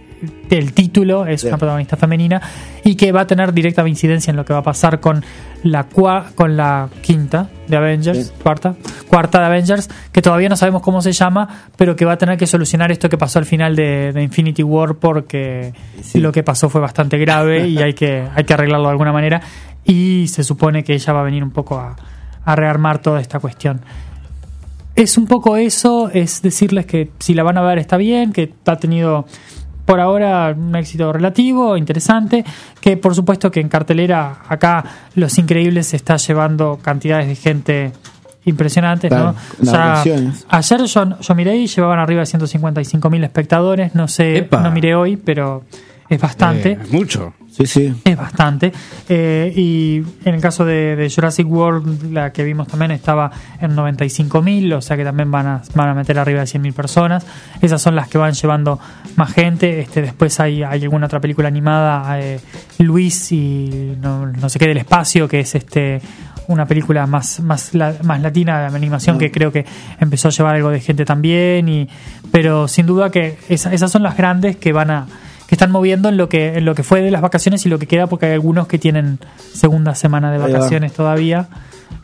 del título es una protagonista femenina y que va a tener directa incidencia en lo que va a pasar con la cua- con la quinta de Avengers, cuarta, cuarta de Avengers, que todavía no sabemos cómo se llama, pero que va a tener que solucionar esto que pasó al final de, de Infinity War porque Sí. lo que pasó fue bastante grave y hay que, hay que arreglarlo de alguna manera. Y se supone que ella va a venir un poco a, a rearmar toda esta cuestión. Es un poco eso, es decirles que si la van a ver está bien, que ha tenido por ahora un éxito relativo, interesante, que por supuesto que en cartelera acá Los Increíbles se está llevando cantidades de gente impresionantes, Claro, ¿no? Ya- reacciones. ayer yo, yo miré y llevaban arriba de 155 mil espectadores, no sé, Epa. no miré hoy, pero es bastante. Eh, mucho. Sí, sí. Es bastante. Eh, y en el caso de, de Jurassic World, la que vimos también estaba en 95.000, o sea que también van a, van a meter arriba de 100.000 personas. Esas son las que van llevando más gente. Este, después hay, hay alguna otra película animada, eh, Luis y no, no sé qué del espacio, que es este una película más más la- más latina de animación que creo que empezó a llevar algo de gente también y pero sin duda que esa- esas son las grandes que van a están moviendo en lo que en lo que fue de las vacaciones y lo que queda porque hay algunos que tienen segunda semana de vacaciones todavía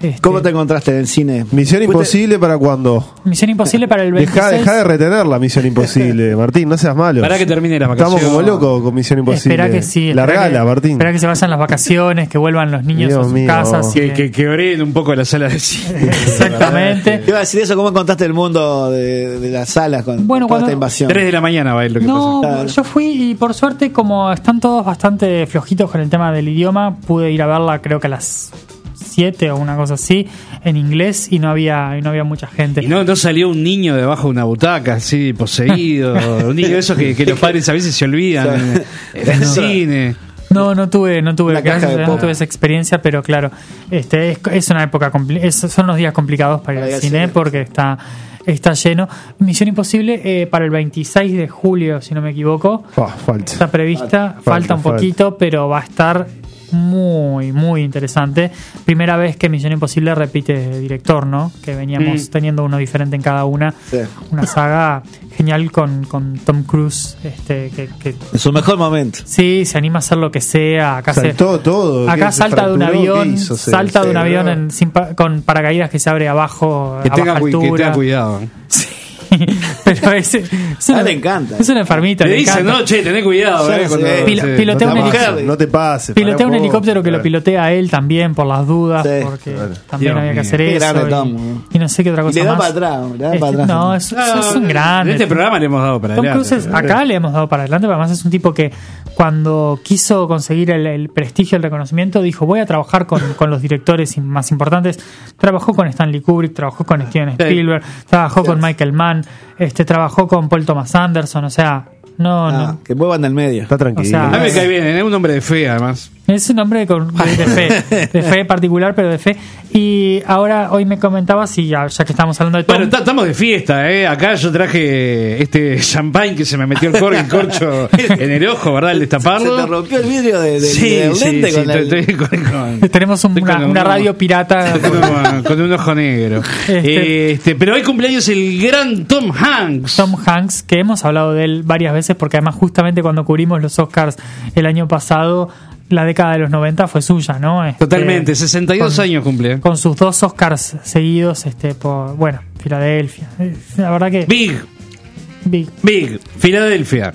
Este, ¿Cómo te encontraste en el cine? Misión Imposible para cuando. Misión Imposible para el 26 Deja, deja de retener la Misión Imposible, Martín, no seas malo. Para que termine la Estamos vacación. como locos con Misión Imposible. Espera que sí. Largala, que- Martín. Espera que se vayan las vacaciones, que vuelvan los niños Dios a sus mío. casas. y Que, que, que un poco la sala de cine. Exactamente. Te iba a decir eso, ¿cómo encontraste el mundo de, de las salas con Bueno, toda cuando- esta invasión? 3 de la mañana va a ir lo que No, pasa. Claro. yo fui y por suerte, como están todos bastante flojitos con el tema del idioma, pude ir a verla creo que a las 7 o una cosa así, en inglés y no había, y no había mucha gente. Y no, no salió un niño debajo de una butaca, así, poseído. un niño de esos que, que los padres a veces se olvidan en el cine. No, no tuve, no tuve, caja no tuve esa experiencia, pero claro, este es, es una época es- son los días complicados para ir Para al ir al cine porque está está lleno. Misión Imposible eh, para el 26 de julio, si no me equivoco, falta. está prevista, falta, Falta, un falta. poquito, pero va a estar muy, muy interesante. Primera vez que Misión Imposible repite director, ¿no? Que veníamos Mm. teniendo uno diferente en cada una. Sí. Una saga genial con, con Tom Cruise, este, que, que En su mejor momento. Sí, se anima a hacer lo que sea. Acá, salta de un fracturó, ¿qué avión, hizo? Se- salta de un avión en- sin con paracaídas que se abre abajo Que a tenga, baja cu- que altura. tenga cuidado. Sí, pero es, es una, Ah, le encanta. Es una enfermita. Le le dicen, encanta. no, che, tené cuidado. Eh, cuando. Pilo- se- pilotea No un te helicóptero. pases, no te pases. Pilotea un vos. helicóptero que lo pilotea a él también por las dudas, Sí. porque Claro. también Dios había que hacer Qué eso. grande y, Tom, ¿no? y no sé qué otra cosa le da más. para atrás, le da Este, para atrás. No, es, Ah, es un grande. En este programa le hemos dado para Tom adelante. Cruise acá le hemos dado para adelante, pero además es un tipo que cuando quiso conseguir el, el prestigio, el reconocimiento, dijo voy a trabajar con, con los directores más importantes. Trabajó con Stanley Kubrick, trabajó con Steven Spielberg, trabajó con Michael Mann, este trabajó con Paul Thomas Anderson, o sea, no, Ah, no. que muevan del medio. Está tranquilo. O sea, A mí me cae bien, es un hombre de fe, además. Es un hombre con, de, de fe, de fe particular, pero de fe. Y ahora, hoy me comentabas, y ya, ya que estamos hablando de Tom, Bueno, ta- estamos de fiesta, ¿eh? Acá yo traje este champagne que se me metió el, cor el corcho en el ojo, ¿verdad? El Se te destaparlo. rompió el vidrio de, de- Sí, del sí, lente sí, con el- estoy- estoy con- con- tenemos un- una, con una un- radio pirata. con, un- con un ojo negro. Este- Este, pero hoy cumpleaños el gran Tom Hanks. Tom Hanks, que hemos hablado de él varias veces, porque además justamente cuando cubrimos los Oscars el año pasado, la década de los 90 fue suya, ¿no? Este, Totalmente, 62 con- años cumple. Con sus dos Oscars seguidos, este, por, bueno, Filadelfia. Eh, La verdad que... Big, Big. Big, Filadelfia.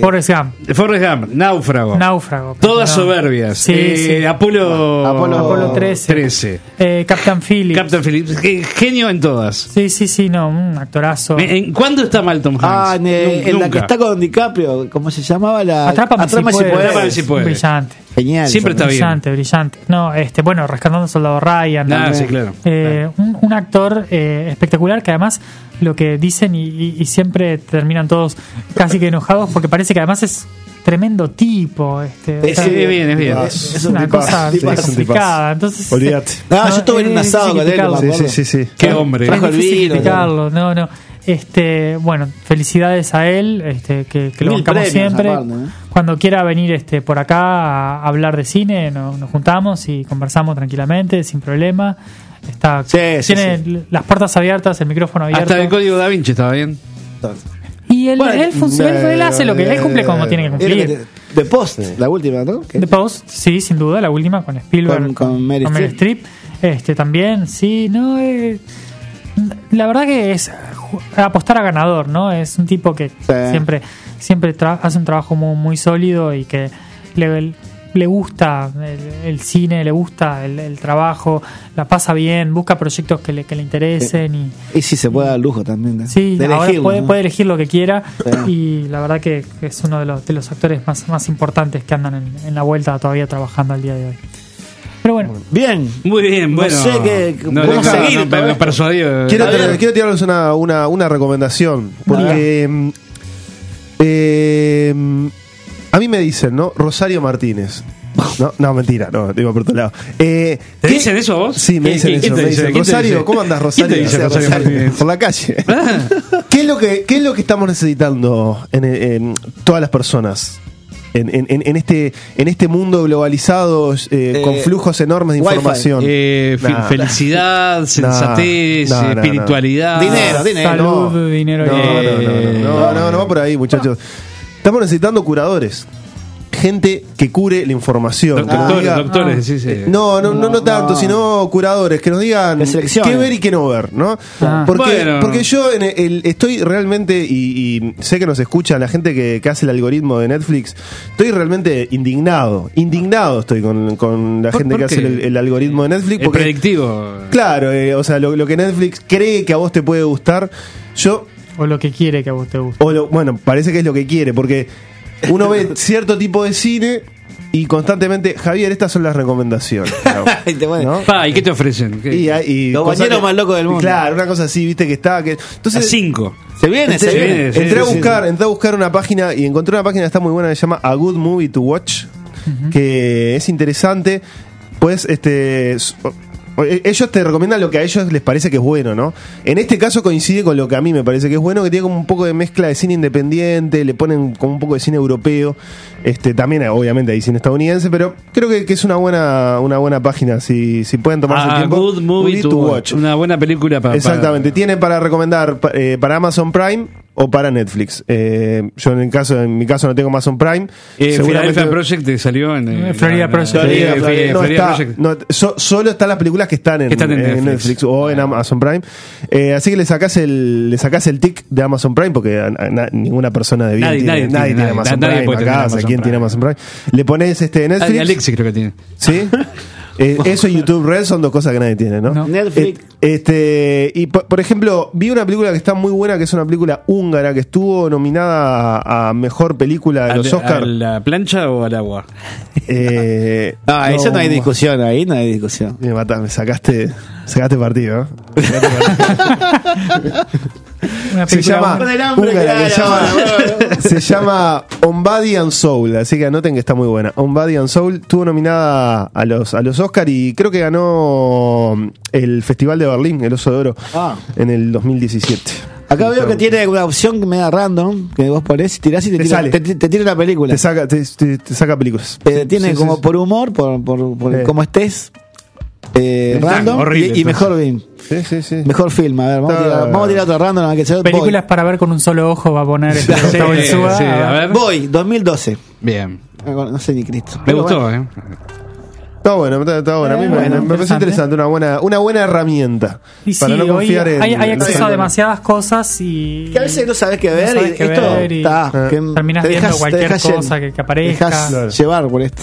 Forrest Gump, Forrest Gump, Náufrago. Náufrago. Todas No. soberbias. Sí, Eh, sí. Apolo, Apolo- Apolo 13. 13. Eh, Captain Phillips. Captain Phillips. Ge- Genio en todas. Sí, sí, sí, no, un actorazo. ¿En, ¿Cuándo está mal Tom Hanks? Ah, en, eh, en la que está con DiCaprio, ¿cómo se llamaba la? Atrápame, si puedes. Atrápame si puedes. Brillante. Genial. Siempre está bien. brillante, brillante. No, este, bueno, rescatando al soldado Ryan. Ah, sí, claro. Eh, un, un actor eh, espectacular que además lo que dicen y, y- y siempre terminan todos casi que enojados porque parece que además es tremendo tipo. Este, o Es, sea, Sí, es bien, es bien. Es es un una cosa sí, complicada. Entonces, Olvídate. Ah, yo estuve en un asado con él, Sí, sí, sí, sí. Qué hombre. Trajo el vino, no, no. Este, bueno, felicidades a él, este, que, que lo premios, siempre. aparte, ¿no? Cuando quiera venir este por acá a hablar de cine, no- nos juntamos y conversamos tranquilamente, sin problema. Está, Sí, sí, tiene las puertas abiertas, el micrófono abierto. Hasta el código da Vinci estaba bien. y él, Bueno, él, funciona- él hace lo que él cumple como tiene que cumplir. The Post, la última, ¿no? Que- The Post, sí, sin duda, la última con Spielberg, Con- con Meryl Streep. Este también, sí, no, eh, la verdad que es apostar a ganador, ¿no? Es un tipo que siempre, siempre hace un trabajo muy, muy sólido y que le, le gusta el, el cine, le gusta el, el trabajo, la pasa bien, busca proyectos que le, que le interesen y Y si se puede dar lujo también. ¿no? Sí, De ahora elegirlo, puede, ¿no? puede elegir lo que quiera Sí. y la verdad que, que es uno de los, de los actores más, más importantes que andan en, en la vuelta todavía trabajando al día de hoy. Pero bueno, Bien. Muy bien, No bueno. sé qué- No, no, seguir no, esto. persuadió. Quiero, tener- quiero tirarles una, una, una recomendación. Porque. mm, eh, a mí me dicen, ¿no? Rosario Martínez. No, no, mentira, no, digo por otro lado. Eh, ¿Te ¿qué- dicen eso a vos? Sí, me ¿Qué- dicen qué- eso. Rosario? ¿cómo andas, ¿Quién Rosario? te dice O sea, Rosario Martínez? Por la calle. ¿Qué es lo que, qué es lo que estamos necesitando en, en todas las personas? En, en- en- en este, en este mundo globalizado eh, con Eh, flujos enormes de Wi-Fi. información. Eh, fe- Nah. felicidad, sensatez, no, no, no. espiritualidad. Dinero, dinero. salud, no. dinero No, y- no, no, no, no, no, no va por ahí, muchachos. Estamos necesitando curadores. Gente que cure la información. que nos Doctores, diga- doctores, sí, sí. Eh, No, no, no, no tanto, no. sino curadores que nos digan Que seleccionen. qué ver y qué no ver, ¿no? Ah. Porque, Bueno. porque yo en el- estoy realmente, y, y sé que nos escucha la gente que, que hace el algoritmo de Netflix, estoy realmente indignado. Indignado estoy con, con la ¿Por- gente por que hace qué? el, el algoritmo de Netflix. El Porque, predictivo. claro, eh, o sea, lo, lo que Netflix cree que a vos te puede gustar, yo o lo que quiere que a vos te guste. o lo- bueno, parece que es lo que quiere, porque uno ve cierto tipo de cine y constantemente, Javier, estas son las recomendaciones. Y te pone- ¿no? Pa, ¿y qué te ofrecen? ¿Qué? Y, hay- y Los bañeros más locos del mundo. Claro, una cosa así, viste que está. Que, A cinco. Se viene, se entré, viene. entré a sí, buscar, entré a buscar una página y encontré una página que está muy buena que se llama A Good Movie to Watch, que es interesante. Pues, este. O- Ellos te recomiendan lo que a ellos les parece que es bueno, ¿no? En este caso coincide con lo que a mí me parece que es bueno, que tiene como un poco de mezcla de cine independiente, le ponen como un poco de cine europeo, este también obviamente hay cine estadounidense, pero creo que, que es una buena una buena página, si, si pueden tomarse el tiempo. Ah, good movie to watch. Una buena película para. Exactamente, tiene para recomendar eh, para Amazon Prime o para Netflix. Eh, yo en el caso en mi caso no tengo Amazon Prime. Eh, Seguramente- Philadelphia Project te salió en. Eh, eh, Florida Project. Florida, no, está- Project. no, so- solo están las películas que están en, Que están en en Netflix. Netflix. o en Amazon Prime. Eh, así que le sacás el le sacás el tic de Amazon Prime porque a- a- na- ninguna persona de bien Nadie- tiene, nadie tiene, tiene nadie. Amazon Nadie Prime puede tener acá, Amazon ¿quién tiene Prime? Amazon Prime? Le pones este Netflix, Alexis creo que tiene. ¿sí? Eh, eso y YouTube Red son dos cosas que nadie tiene, ¿no? No. Netflix. Eh, este, y por, por ejemplo, vi una película que está muy buena, que es una película húngara, que estuvo nominada a, a mejor película de ¿A los Oscars. ¿A la plancha o al agua? Eh, Ah, eso no hay discusión, ahí no hay discusión. Me mataste, me sacaste, sacaste partido, ¿no? Una Se película llama, se llama, ahora, se llama On Body and Soul, así que anoten que está muy buena. On Body and Soul estuvo nominada a los, a los Oscar y creo que ganó el Festival de Berlín, el Oso de Oro, Ah. en el 2017. Acá veo que tiene una opción que me da random, que vos ponés, tirás y te, Te tira, sale. te, te tira la película. Te saca, te, te- te saca películas. Eh, tiene Sí, como sí, por humor, por, por, por Sí. cómo estés, eh, random horrible, y, y mejor film. Sí, sí, sí. Mejor film, a ver, vamos, a tirar, vamos a tirar otro random. a que se Películas para ver con un solo ojo va a poner este Sí, Gustavo Insúa. sí, a ver. Voy, 2012. Bien. Ah, No sé ni Cristo. Me Pero gustó, bueno. ¿eh? Está bueno, está, está bueno. A mí me- bueno, me, parece interesante. una buena, una buena herramienta. Y sí, para no confiar en. hay, hay en- acceso a demasiadas cosas y. Que a veces no sabes qué No ver sabes y qué esto ver y está, que terminas te viendo dejas- cualquier te cosa que- que aparezca. dejas Claro. llevar por esto.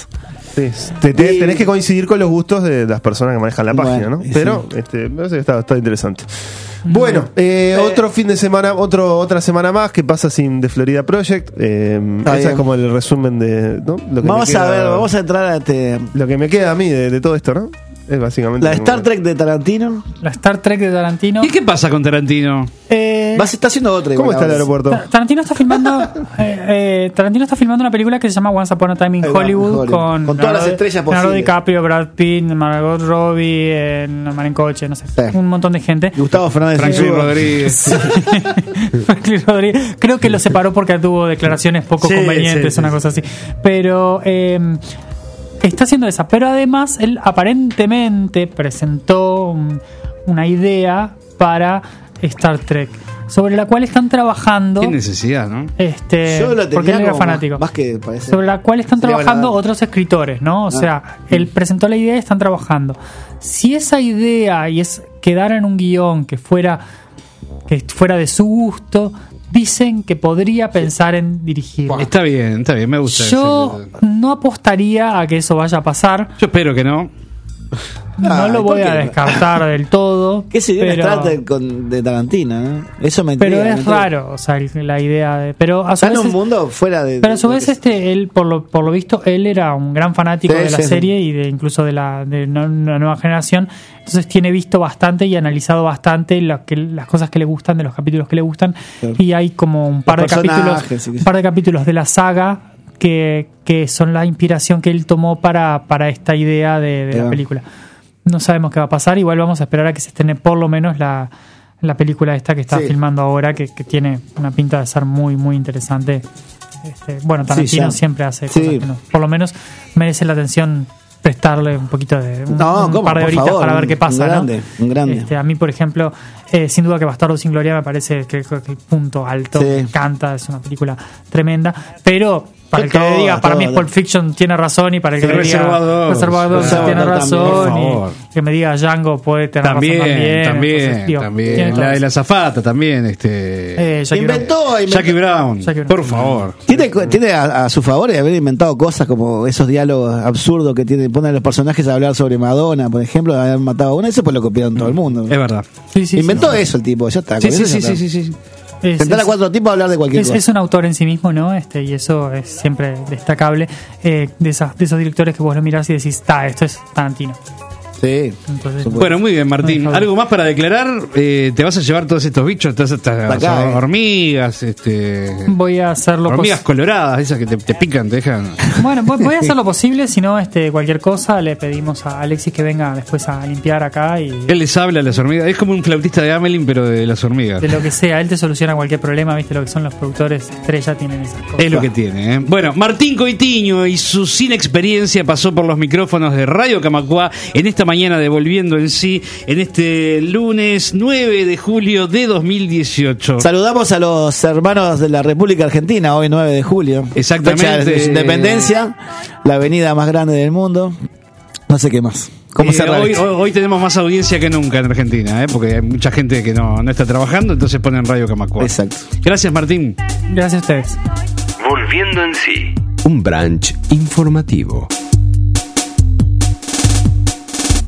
Te- tenés que coincidir con los gustos de las personas que manejan la página, Bueno, ¿no? Pero sí. este, me parece que está, está interesante. Bueno, eh, otro fin de semana, otro, otra semana más que pasa sin The Florida Project. Eh, ese es como el resumen de ¿no? lo que Vamos me queda, a ver, vamos a entrar a este, lo que me queda a mí de, de todo esto, ¿no? Es básicamente la Star Trek de Tarantino. La Star Trek de Tarantino. ¿Y qué pasa con Tarantino? Eh, Vas, está haciendo otra. ¿Cómo igual está el aeropuerto? Ta- Tarantino está filmando eh, eh, Tarantino está filmando una película que se llama Once Upon a Time in Hollywood, Hollywood. con, Con todas las Leonardo- estrellas Leonardo posibles. DiCaprio, Brad Pitt, Margot Robbie, eh, Marín Coche, no sé, Sí. un montón de gente. Gustavo Fernández. Franklin. Rodríguez. Franklin Rodríguez. Creo que lo separó porque tuvo declaraciones poco Sí, convenientes, sí, una sí. cosa así. Pero eh, está haciendo esa. Pero además, él aparentemente presentó un- una idea para Star Trek, sobre la cual están trabajando. Qué necesidad, ¿no? Este, Yo lo tenía porque él era fanático. Más, más que parece. sobre la cual están Sería trabajando otros escritores, ¿no? O Ah. sea, él presentó la idea y están trabajando. Si esa idea y es quedara en un guion que fuera que fuera de su gusto, dicen que podría pensar en dirigir. Está bien, está bien, me gusta. Yo ese- no apostaría a que eso vaya a pasar. Yo espero que no. No Ay, lo ¿por voy a descartar del todo. ¿Qué sería pero, Star Trek con, de Tarantino? eh? Eso me pero es raro, o sea, la idea de. Pero a su Está en vez un mundo fuera de. Pero a su de- vez, este, él, por lo, por lo visto, él era un gran fanático Sí, de la sí, sí. serie y de incluso de la, de una nueva generación. Entonces tiene visto bastante y analizado bastante lo que, las cosas que le gustan, de los capítulos que le gustan. Claro. Y hay como un par de Los capítulos, un par de capítulos de la saga que, que son la inspiración que él tomó para, para esta idea de, de la película. No sabemos qué va a pasar, igual vamos a esperar a que se estrene por lo menos la, la película esta que está Sí. filmando ahora, que, que tiene una pinta de ser muy, muy interesante. Este, bueno, Tarantino siempre hace Sí. cosas que no- por lo menos merece la atención prestarle un poquito de un, No, un par de horitas favor, para ver qué un pasa. ¿no? grande, un grande. Este, a mí, por ejemplo, eh, sin duda que Bastardo sin Gloria me parece que, que- que punto alto, encanta, es una película tremenda, pero para Que el que le toda, diga, para mí. Pulp Fiction tiene razón y para el que le diga Reservoir tiene razón y que me diga Django puede tener También, razón también. también, Entonces, también. La todo de la zafata también, este. Eh, Jackie Inventó, inventó- Jackie Brown, Jackie Brown. por favor. Tiene, tiene a, a su favor de haber inventado cosas como esos diálogos absurdos que tiene, ponen a los personajes a hablar sobre Madonna, por ejemplo, de haber matado a una, eso pues lo copiaron todo el mundo. Es verdad. Sí, sí, Inventó sí. eso el tipo, ya está. Sí, sí, sí. Es- Sentar a es- cuatro tipos a hablar de cualquier Es, cosa. es un autor en sí mismo, ¿no? Este, y eso es siempre destacable eh, de, esas, de esos directores que vos lo mirás y decís, está, esto es Tarantino. Sí. Entonces, Bueno, muy bien, Martín. ¿Algo más para declarar? Eh, ¿Te vas a llevar todos estos bichos? Todas estas Acá, eh. hormigas, este. voy a hacer lo Hormigas pos- coloradas, esas que te, te pican, te dejan. Bueno, voy, voy a hacer lo posible, si no, este, cualquier cosa le pedimos a Alexis que venga después a limpiar acá y Él les habla a las hormigas. Es como un flautista de Amelin, pero de las hormigas. de lo que sea, él te soluciona cualquier problema, viste lo que son los productores estrella, tienen esas cosas. Es lo que tiene. ¿eh? Bueno, Martín Coitiño y su sin experiencia pasó por los micrófonos de Radio Camacuá en esta mañana de Volviendo en sí, en este lunes 9 de julio de 2018. Saludamos a los hermanos de la República Argentina, hoy 9 de julio. Exactamente. Fecha de su independencia, la avenida más grande del mundo. No sé qué más. ¿Cómo Eh, hoy, hoy- tenemos más audiencia que nunca en Argentina, ¿eh? porque hay mucha gente que no, no está trabajando, entonces ponen Radio Camacuá. Exacto. Gracias, Martín. Gracias a ustedes. Volviendo en sí. Un brunch informativo.